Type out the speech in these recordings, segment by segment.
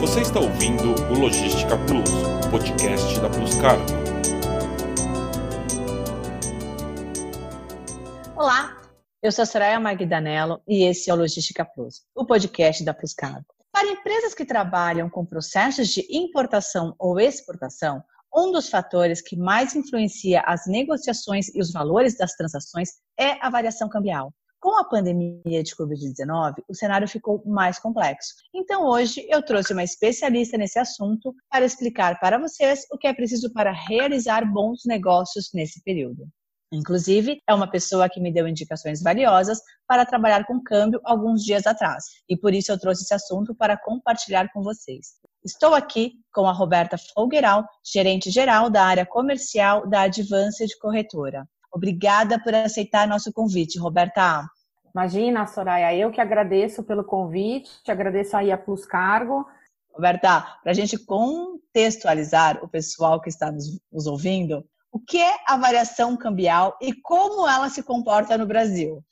Você está ouvindo o Logística Plus, podcast da Plus Cargo. Olá, eu sou a Soraya Magdanello e esse é o Logística Plus, o podcast da Plus Cargo. Para empresas que trabalham com processos de importação ou exportação, um dos fatores que mais influencia as negociações e os valores das transações é a variação cambial. Com a pandemia de Covid-19, o cenário ficou mais complexo. Então, hoje, eu trouxe uma especialista nesse assunto para explicar para vocês o que é preciso para realizar bons negócios nesse período. Inclusive, é uma pessoa que me deu indicações valiosas para trabalhar com câmbio alguns dias atrás, e por isso eu trouxe esse assunto para compartilhar com vocês. Estou aqui com a Roberta Folgueral, gerente geral da área comercial da Advance de Corretora. Obrigada por aceitar nosso convite, Roberta. Imagina, Soraya, eu que agradeço pelo convite, te agradeço aí a Plus Cargo. Roberta, para a gente contextualizar o pessoal que está nos, nos ouvindo, o que é a variação cambial e como ela se comporta no Brasil?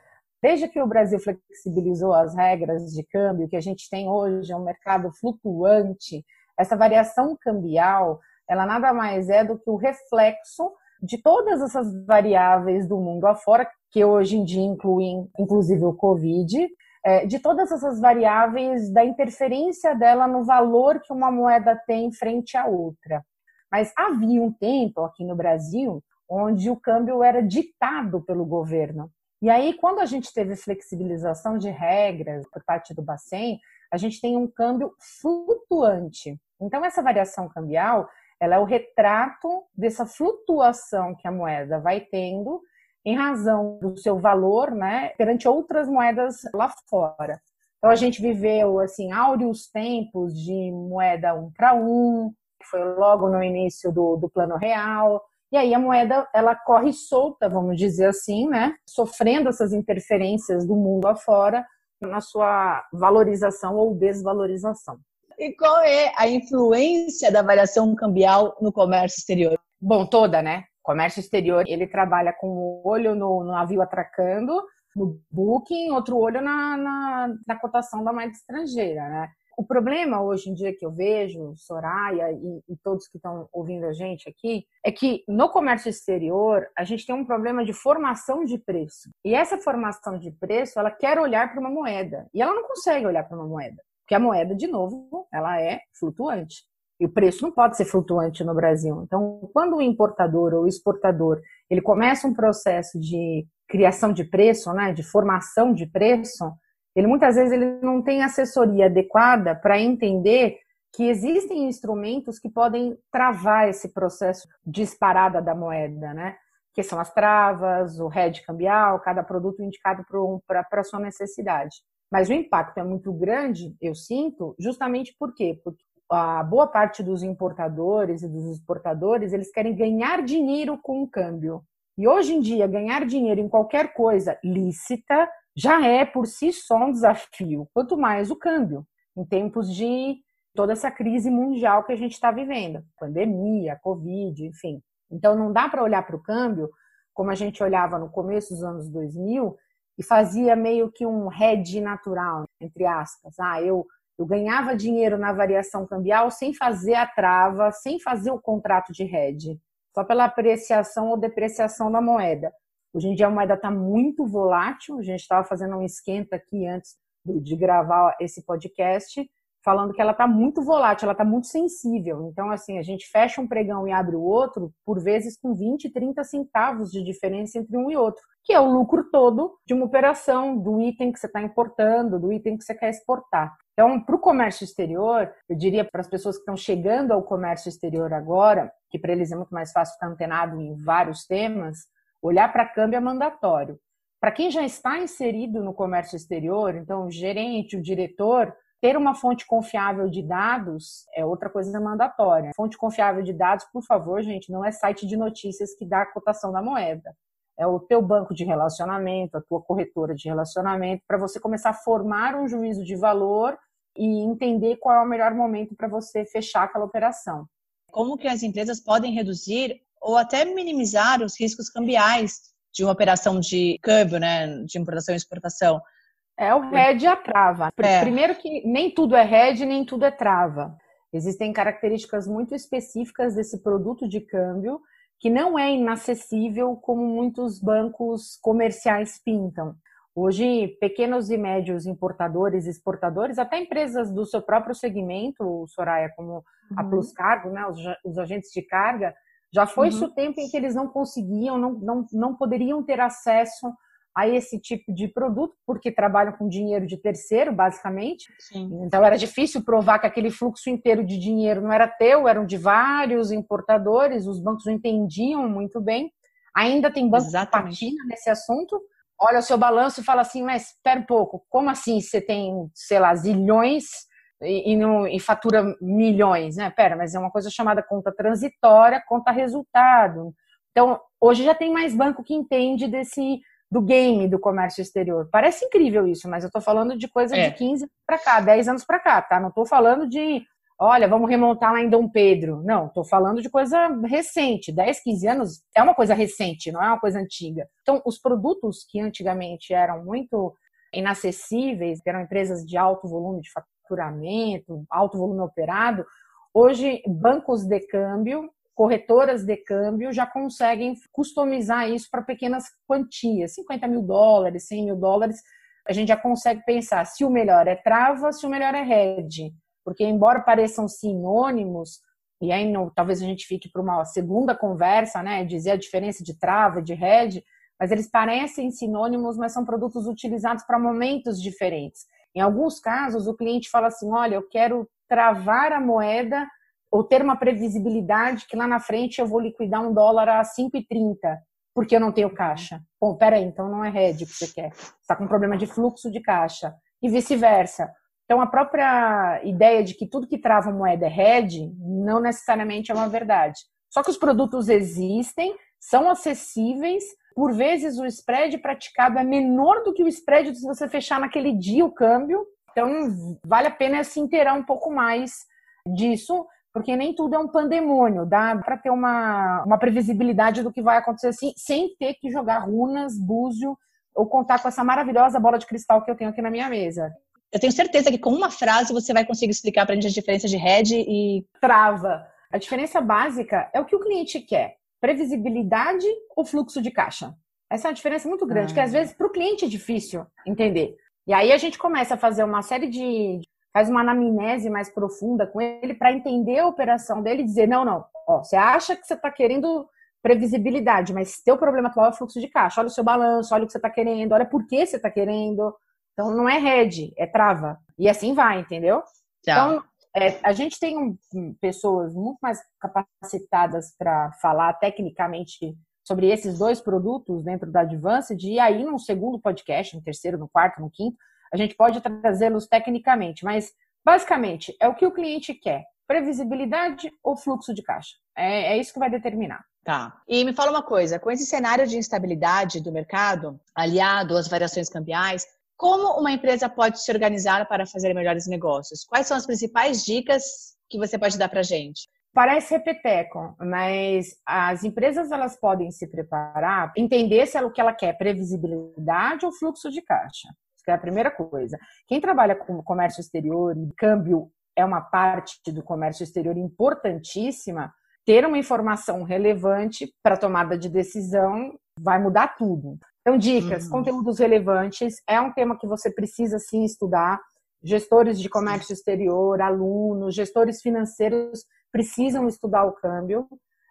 Desde que o Brasil flexibilizou as regras de câmbio, que a gente tem hoje é um mercado flutuante, essa variação cambial, ela nada mais é do que o reflexo de todas essas variáveis do mundo afora, que hoje em dia incluem inclusive o Covid, é, de todas essas variáveis da interferência dela no valor que uma moeda tem frente à outra. Mas havia um tempo aqui no Brasil onde o câmbio era ditado pelo governo. E aí, quando a gente teve flexibilização de regras por parte do Bacen, a gente tem um câmbio flutuante. Então, essa variação cambial, ela é o retrato dessa flutuação que a moeda vai tendo em razão do seu valor, né, perante outras moedas lá fora. Então, a gente viveu, assim, áureos tempos de moeda um para um, que foi logo no início do, do Plano Real, e aí a moeda ela corre solta, vamos dizer assim, né? Sofrendo essas interferências do mundo afora na sua valorização ou desvalorização. E qual é a influência da variação cambial no comércio exterior? Bom, toda, né? O comércio exterior, ele trabalha com o olho no, no navio atracando, no booking, outro olho na, na, na cotação da moeda estrangeira, né? O problema hoje em dia que eu vejo, Soraya e, e todos que estão ouvindo a gente aqui, é que no comércio exterior a gente tem um problema de formação de preço. E essa formação de preço, ela quer olhar para uma moeda e ela não consegue olhar para uma moeda, porque a moeda, de novo, ela é flutuante. E o preço não pode ser flutuante no Brasil. Então, quando o importador ou o exportador ele começa um processo de criação de preço, né, de formação de preço, ele muitas vezes ele não tem assessoria adequada para entender que existem instrumentos que podem travar esse processo de disparada da moeda, né? Que são as travas, o hedge cambial, cada produto indicado para a sua necessidade. Mas o impacto é muito grande, eu sinto, justamente por quê? Porque a boa parte dos importadores e dos exportadores, eles querem ganhar dinheiro com o câmbio. E hoje em dia, ganhar dinheiro em qualquer coisa lícita já é por si só um desafio, quanto mais o câmbio, em tempos de toda essa crise mundial que a gente está vivendo pandemia, Covid, enfim. Então, não dá para olhar para o câmbio como a gente olhava no começo dos anos 2000 e fazia meio que um hedge natural, entre aspas. Ah, eu, eu ganhava dinheiro na variação cambial sem fazer a trava, sem fazer o contrato de hedge, só pela apreciação ou depreciação da moeda. Hoje em dia a moeda está muito volátil. A gente estava fazendo um esquenta aqui antes de gravar esse podcast, falando que ela está muito volátil, ela está muito sensível. Então, assim, a gente fecha um pregão e abre o outro, por vezes com 20, 30 centavos de diferença entre um e outro, que é o lucro todo de uma operação, do item que você está importando, do item que você quer exportar. Então, para o comércio exterior, eu diria para as pessoas que estão chegando ao comércio exterior agora, que para eles é muito mais fácil ficar antenado em vários temas, Olhar para câmbio é mandatório. Para quem já está inserido no comércio exterior, então o gerente, o diretor, ter uma fonte confiável de dados é outra coisa mandatória. Fonte confiável de dados, por favor, gente, não é site de notícias que dá a cotação da moeda. É o teu banco de relacionamento, a tua corretora de relacionamento, para você começar a formar um juízo de valor e entender qual é o melhor momento para você fechar aquela operação. Como que as empresas podem reduzir ou até minimizar os riscos cambiais de uma operação de câmbio, né, de importação e exportação. É o hedge e a trava. É. Primeiro que nem tudo é hedge, nem tudo é trava. Existem características muito específicas desse produto de câmbio que não é inacessível como muitos bancos comerciais pintam. Hoje, pequenos e médios importadores, exportadores, até empresas do seu próprio segmento, Soraya, como uhum. a Plus Cargo, né, os, os, agentes de carga, já foi uhum. o tempo em que eles não conseguiam, não, não, não poderiam ter acesso a esse tipo de produto, porque trabalham com dinheiro de terceiro, basicamente. Sim. Então era difícil provar que aquele fluxo inteiro de dinheiro não era teu, eram de vários importadores, os bancos não entendiam muito bem. Ainda tem banco Exatamente. que patina nesse assunto. Olha o seu balanço e fala assim, mas espera um pouco, como assim você tem, sei lá, zilhões e, e, não, e fatura milhões, né? Pera, mas é uma coisa chamada conta transitória, conta resultado. Então, hoje já tem mais banco que entende desse do game do comércio exterior. Parece incrível isso, mas eu tô falando de coisa é. de 15 para cá, 10 anos para cá, tá? Não tô falando de, olha, vamos remontar lá em Dom Pedro. Não, tô falando de coisa recente. 10, 15 anos é uma coisa recente, não é uma coisa antiga. Então, os produtos que antigamente eram muito inacessíveis, que eram empresas de alto volume de faturamento, alto volume operado, hoje bancos de câmbio corretoras de câmbio já conseguem customizar isso para pequenas quantias, 50 mil dólares, 100 mil dólares. A gente já consegue pensar se o melhor é trava, se o melhor é hedge. Porque, embora pareçam sinônimos, e aí não, talvez a gente fique para uma segunda conversa, né, dizer a diferença de trava, de hedge, mas eles parecem sinônimos, mas são produtos utilizados para momentos diferentes. Em alguns casos, o cliente fala assim: olha, eu quero travar a moeda ou ter uma previsibilidade que lá na frente eu vou liquidar um dólar a 5,30 porque eu não tenho caixa. Bom, peraí, então não é hedge que você quer. Está com problema de fluxo de caixa. E vice-versa. Então, a própria ideia de que tudo que trava moeda é hedge não necessariamente é uma verdade. Só que os produtos existem, são acessíveis, por vezes o spread praticado é menor do que o spread se você fechar naquele dia o câmbio. Então, vale a pena se inteirar um pouco mais disso porque nem tudo é um pandemônio, dá para ter uma, uma previsibilidade do que vai acontecer assim, sem ter que jogar runas, búzio ou contar com essa maravilhosa bola de cristal que eu tenho aqui na minha mesa. Eu tenho certeza que com uma frase você vai conseguir explicar para a gente as diferenças de head e trava. A diferença básica é o que o cliente quer: previsibilidade ou fluxo de caixa. Essa é uma diferença muito grande, ah. que às vezes para o cliente é difícil entender. E aí a gente começa a fazer uma série de faz uma anamnese mais profunda com ele para entender a operação dele e dizer, não, não, ó, você acha que você está querendo previsibilidade, mas teu problema atual é o fluxo de caixa. Olha o seu balanço, olha o que você está querendo, olha por que você está querendo. Então, não é rede, é trava. E assim vai, entendeu? Então, é, a gente tem um, pessoas muito mais capacitadas para falar tecnicamente sobre esses dois produtos dentro da Advanced, e aí no segundo podcast, no terceiro, no quarto, no quinto, a gente pode trazê-los tecnicamente, mas basicamente é o que o cliente quer: previsibilidade ou fluxo de caixa. É, é isso que vai determinar. Tá. E me fala uma coisa: com esse cenário de instabilidade do mercado, aliado às variações cambiais, como uma empresa pode se organizar para fazer melhores negócios? Quais são as principais dicas que você pode dar para gente? Parece repeteco, mas as empresas elas podem se preparar, entender se é o que ela quer, previsibilidade ou fluxo de caixa que é a primeira coisa. Quem trabalha com comércio exterior e câmbio é uma parte do comércio exterior importantíssima, ter uma informação relevante para tomada de decisão vai mudar tudo. Então, dicas, uhum. conteúdos relevantes é um tema que você precisa sim estudar. Gestores de comércio exterior, alunos, gestores financeiros precisam estudar o câmbio.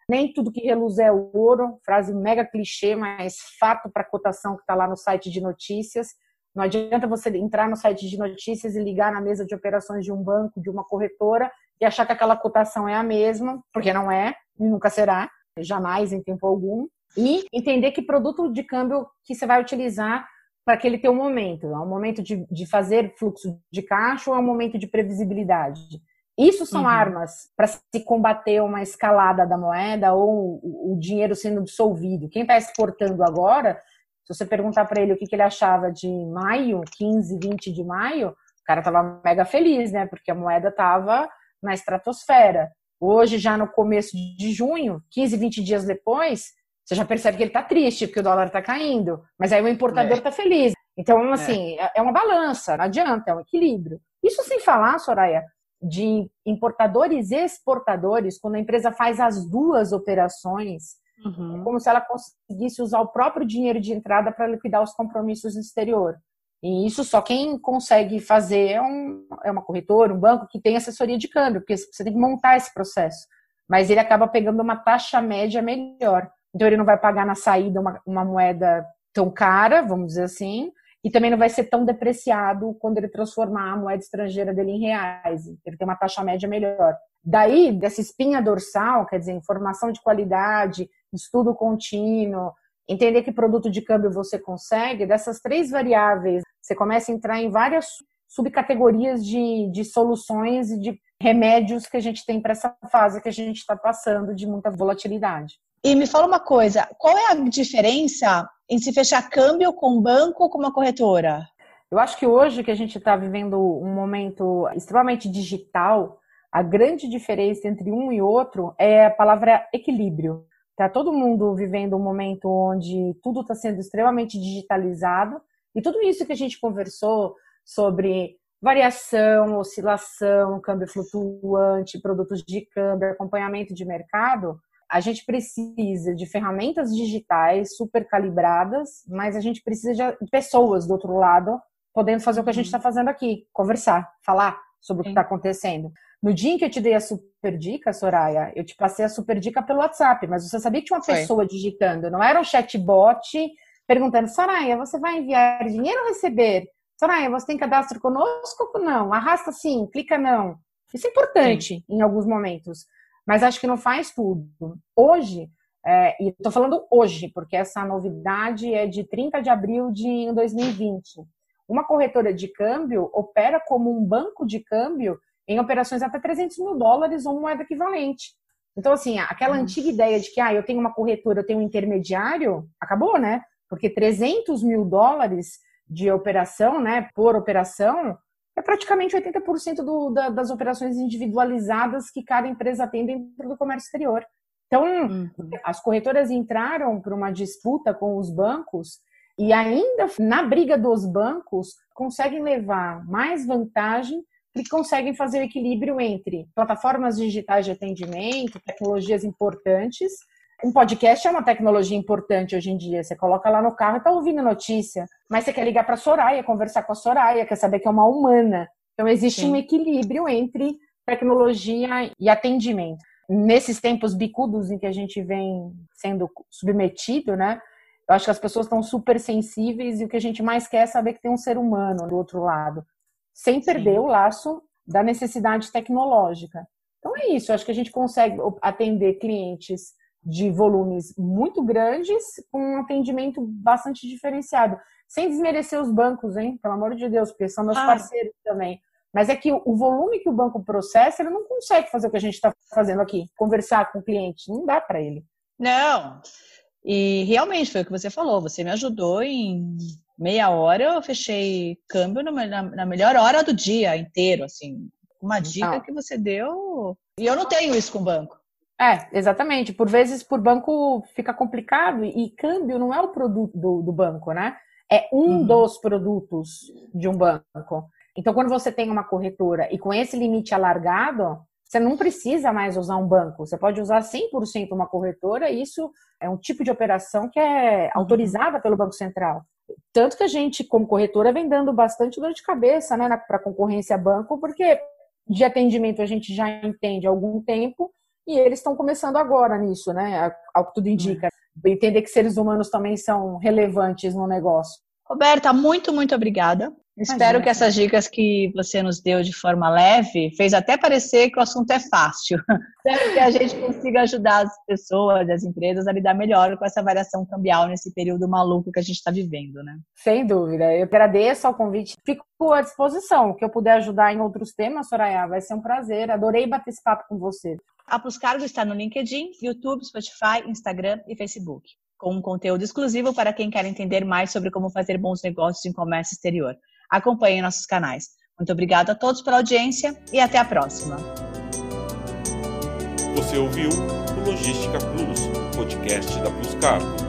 Nem tudo que reluz é ouro, frase mega clichê, mas fato para cotação que está lá no site de notícias. Não adianta você entrar no site de notícias e ligar na mesa de operações de um banco, de uma corretora e achar que aquela cotação é a mesma, porque não é e nunca será, jamais em tempo algum. E entender que produto de câmbio que você vai utilizar para aquele teu momento. É um momento de, de fazer fluxo de caixa ou é um momento de previsibilidade? Isso são uhum. armas para se combater uma escalada da moeda ou o, o dinheiro sendo dissolvido. Quem está exportando agora se você perguntar para ele o que, que ele achava de maio, 15, 20 de maio, o cara tava mega feliz, né? Porque a moeda tava na estratosfera. Hoje, já no começo de junho, 15, 20 dias depois, você já percebe que ele tá triste, porque o dólar tá caindo. Mas aí o importador é. tá feliz. Então, assim, é. é uma balança, não adianta, é um equilíbrio. Isso sem falar, Soraya, de importadores e exportadores, quando a empresa faz as duas operações, uhum. é como se ela conseguisse usar o próprio dinheiro de entrada para liquidar os compromissos no exterior. E isso só quem consegue fazer é, um, é uma corretora, um banco que tem assessoria de câmbio, porque você tem que montar esse processo. Mas ele acaba pegando uma taxa média melhor. Então ele não vai pagar na saída uma, uma moeda tão cara, vamos dizer assim, e também não vai ser tão depreciado quando ele transformar a moeda estrangeira dele em reais. Ele tem uma taxa média melhor. Daí, dessa espinha dorsal, quer dizer, informação de qualidade, estudo contínuo, entender que produto de câmbio você consegue, dessas três variáveis, você começa a entrar em várias subcategorias de, de soluções e de remédios que a gente tem para essa fase que a gente está passando de muita volatilidade. E me fala uma coisa, qual é a diferença em se fechar câmbio com um banco ou com uma corretora? Eu acho que hoje que a gente está vivendo um momento extremamente digital, a grande diferença entre um e outro é a palavra equilíbrio. Está todo mundo vivendo um momento onde tudo está sendo extremamente digitalizado e tudo isso que a gente conversou sobre variação, oscilação, câmbio flutuante, produtos de câmbio, acompanhamento de mercado, a gente precisa de ferramentas digitais super calibradas, mas a gente precisa de pessoas do outro lado podendo fazer o que a gente está uhum. fazendo aqui, conversar, falar sobre o que está acontecendo. No dia em que eu te dei a super dica, Soraya, eu te passei a super dica pelo WhatsApp, mas você sabia que tinha uma Foi. pessoa digitando, não era um chatbot perguntando, Soraya, você vai enviar dinheiro ou receber? Soraya, você tem cadastro conosco ou não? Arrasta sim, clica não. Isso é importante sim. em alguns momentos mas acho que não faz tudo. Hoje, é, e estou falando hoje, porque essa novidade é de 30 de abril de 2020. Uma corretora de câmbio opera como um banco de câmbio em operações até 300 mil dólares ou moeda equivalente. Então, assim, aquela antiga ideia de que ah, eu tenho uma corretora, eu tenho um intermediário, acabou, né? Porque 300 mil dólares de operação, né, por operação, é praticamente 80% do, da, das operações individualizadas que cada empresa tem dentro do comércio exterior. Então, uhum. as corretoras entraram para uma disputa com os bancos e ainda na briga dos bancos conseguem levar mais vantagem porque conseguem fazer o equilíbrio entre plataformas digitais de atendimento, tecnologias importantes um podcast é uma tecnologia importante hoje em dia. Você coloca lá no carro e está ouvindo notícia, mas você quer ligar para a Soraya, conversar com a Soraya, quer saber que é uma humana. Então existe Sim. um equilíbrio entre tecnologia e atendimento. Nesses tempos bicudos em que a gente vem sendo submetido, né? Eu acho que as pessoas estão super sensíveis e o que a gente mais quer é saber que tem um ser humano do outro lado, sem perder Sim. o laço da necessidade tecnológica. Então é isso, eu acho que a gente consegue atender clientes de volumes muito grandes, com um atendimento bastante diferenciado. Sem desmerecer os bancos, hein? Pelo amor de Deus, porque são meus ah. parceiros também. Mas é que o volume que o banco processa, ele não consegue fazer o que a gente está fazendo aqui, conversar com o cliente. Não dá para ele. Não. E realmente foi o que você falou. Você me ajudou em meia hora. Eu fechei câmbio na, na melhor hora do dia inteiro, assim. Uma dica que você deu. E eu não tenho isso com o banco. É, exatamente. Por vezes, por banco fica complicado e câmbio não é o produto do, do banco, né? É um uhum. dos produtos de um banco. Então, quando você tem uma corretora e com esse limite alargado, você não precisa mais usar um banco. Você pode usar 100% uma corretora e isso é um tipo de operação que é uhum. autorizada pelo Banco Central. Tanto que a gente, como corretora, vem dando bastante dor de cabeça né, para concorrência banco, porque de atendimento a gente já entende há algum tempo e eles estão começando agora nisso, né? Ao que tudo indica. Entender que seres humanos também são relevantes no negócio. Roberta, muito, muito obrigada. Espero que essas dicas que você nos deu de forma leve fez até parecer que o assunto é fácil. Espero que a gente consiga ajudar as pessoas, as empresas a lidar melhor com essa variação cambial nesse período maluco que a gente está vivendo, né? Sem dúvida. Eu agradeço ao convite. Fico à disposição. O que eu puder ajudar em outros temas, Soraya, vai ser um prazer. Adorei bater esse papo com você. A Plus Cargo está no LinkedIn, YouTube, Spotify, Instagram e Facebook, com um conteúdo exclusivo para quem quer entender mais sobre como fazer bons negócios em comércio exterior. Acompanhe nossos canais. Muito obrigada a todos pela audiência e até a próxima. Você ouviu o Logística Plus, podcast da Plus Cargo.